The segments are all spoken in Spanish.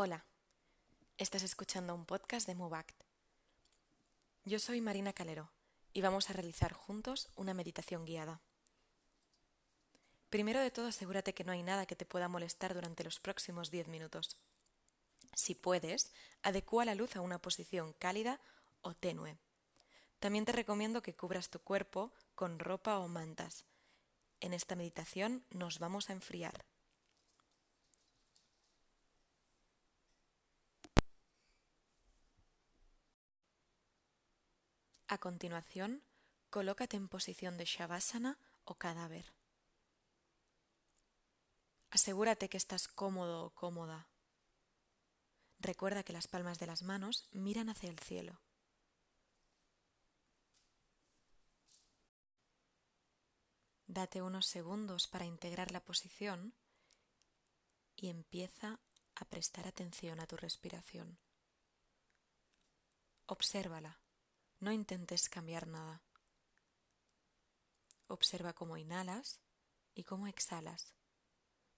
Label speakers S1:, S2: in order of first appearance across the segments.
S1: Hola, estás escuchando un podcast de MoveAct. Yo soy Marina Calero y vamos a realizar juntos una meditación guiada. Primero de todo, asegúrate que no hay nada que te pueda molestar durante los próximos 10 minutos. Si puedes, adecúa la luz a una posición cálida o tenue. También te recomiendo que cubras tu cuerpo con ropa o mantas. En esta meditación nos vamos a enfriar. A continuación, colócate en posición de Shavasana o cadáver. Asegúrate que estás cómodo o cómoda. Recuerda que las palmas de las manos miran hacia el cielo. Date unos segundos para integrar la posición y empieza a prestar atención a tu respiración. Obsérvala. No intentes cambiar nada. Observa cómo inhalas y cómo exhalas.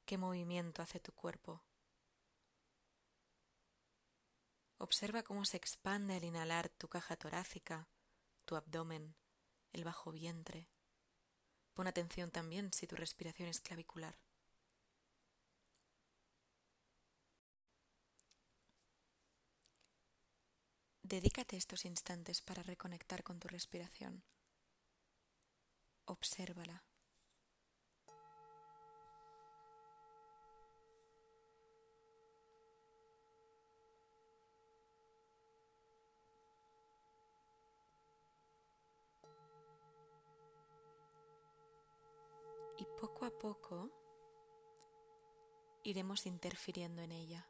S1: ¿Qué movimiento hace tu cuerpo? Observa cómo se expande al inhalar tu caja torácica, tu abdomen, el bajo vientre. Pon atención también si tu respiración es clavicular. Dedícate estos instantes para reconectar con tu respiración. Obsérvala. Y poco a poco iremos interfiriendo en ella.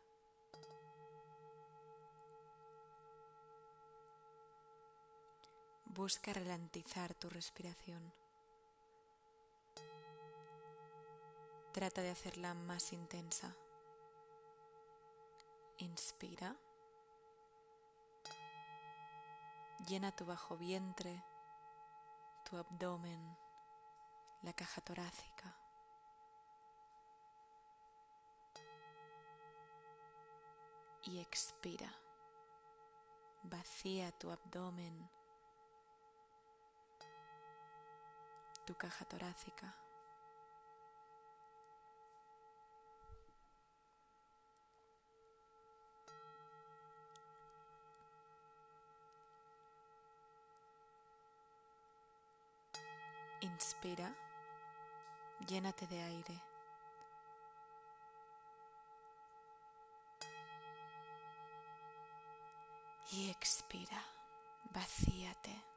S1: Busca ralentizar tu respiración. Trata de hacerla más intensa. Inspira. Llena tu bajo vientre, tu abdomen, la caja torácica. Y expira. Vacía tu abdomen tu caja torácica. Inspira, llénate de aire. Y expira, vacíate.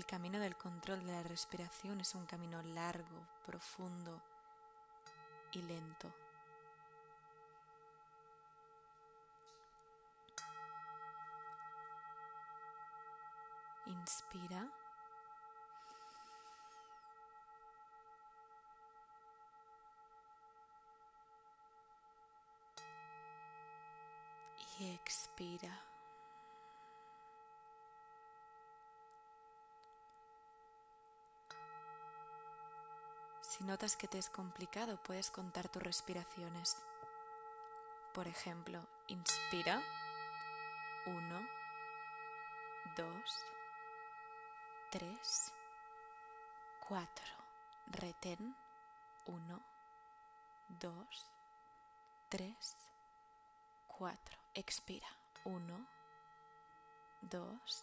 S1: El camino del control de la respiración es un camino largo, profundo y lento. Inspira. Y expira. Si notas que te es complicado, puedes contar tus respiraciones. Por ejemplo, inspira. Uno, dos, tres, cuatro. Retén. Uno, dos, tres, cuatro. Expira. Uno, dos,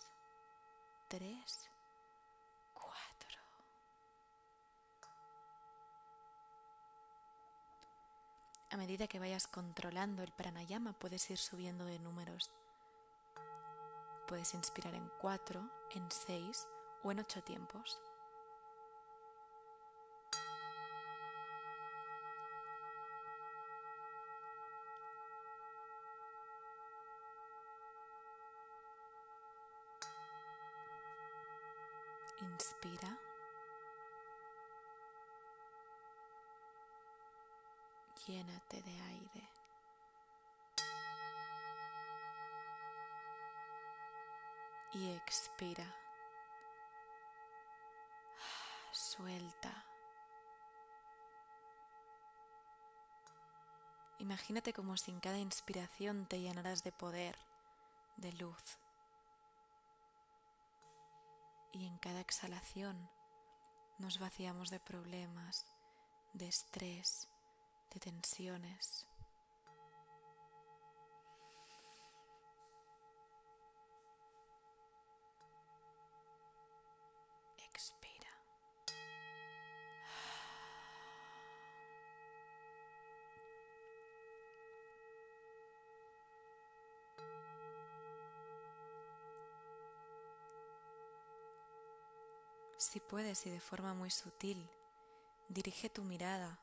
S1: tres, A medida que vayas controlando el pranayama puedes ir subiendo de números. Puedes inspirar en cuatro, en seis o en ocho tiempos. Inspira. llénate de aire. Y expira. Suelta. Imagínate como si en cada inspiración te llenarás de poder, de luz. Y en cada exhalación nos vaciamos de problemas, de estrés, de tensiones. Si puedes y de forma muy sutil, dirige tu mirada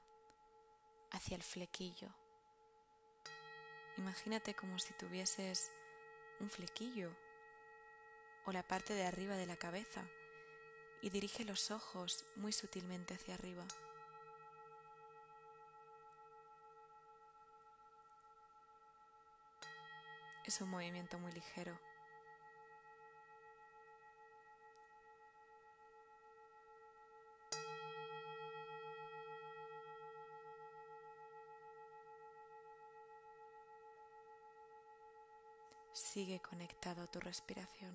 S1: hacia el flequillo. Imagínate como si tuvieses un flequillo o la parte de arriba de la cabeza y dirige los ojos muy sutilmente hacia arriba. Es un movimiento muy ligero. Sigue conectado a tu respiración.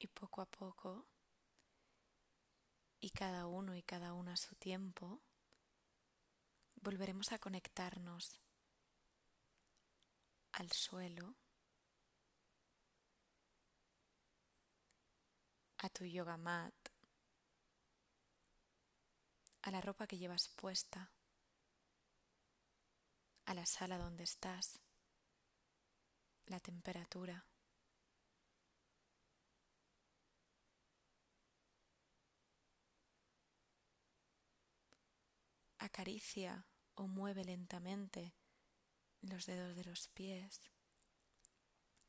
S1: Y poco a poco, y cada uno y cada una a su tiempo, volveremos a conectarnos al suelo, a tu yoga mat, a la ropa que llevas puesta, a la sala donde estás, la temperatura. Acaricia o mueve lentamente los dedos de los pies,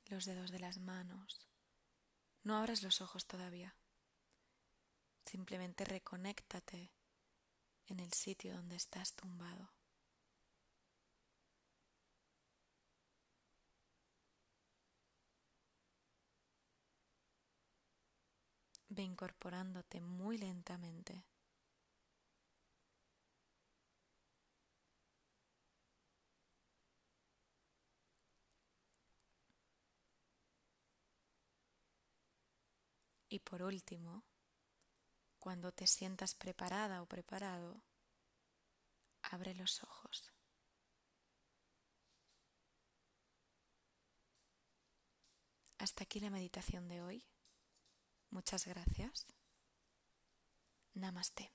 S1: los dedos de las manos. No abras los ojos todavía. Simplemente reconéctate en el sitio donde estás tumbado. Ve incorporándote muy lentamente por último, cuando te sientas preparada o preparado, abre los ojos. Hasta aquí la meditación de hoy. Muchas gracias. Namaste.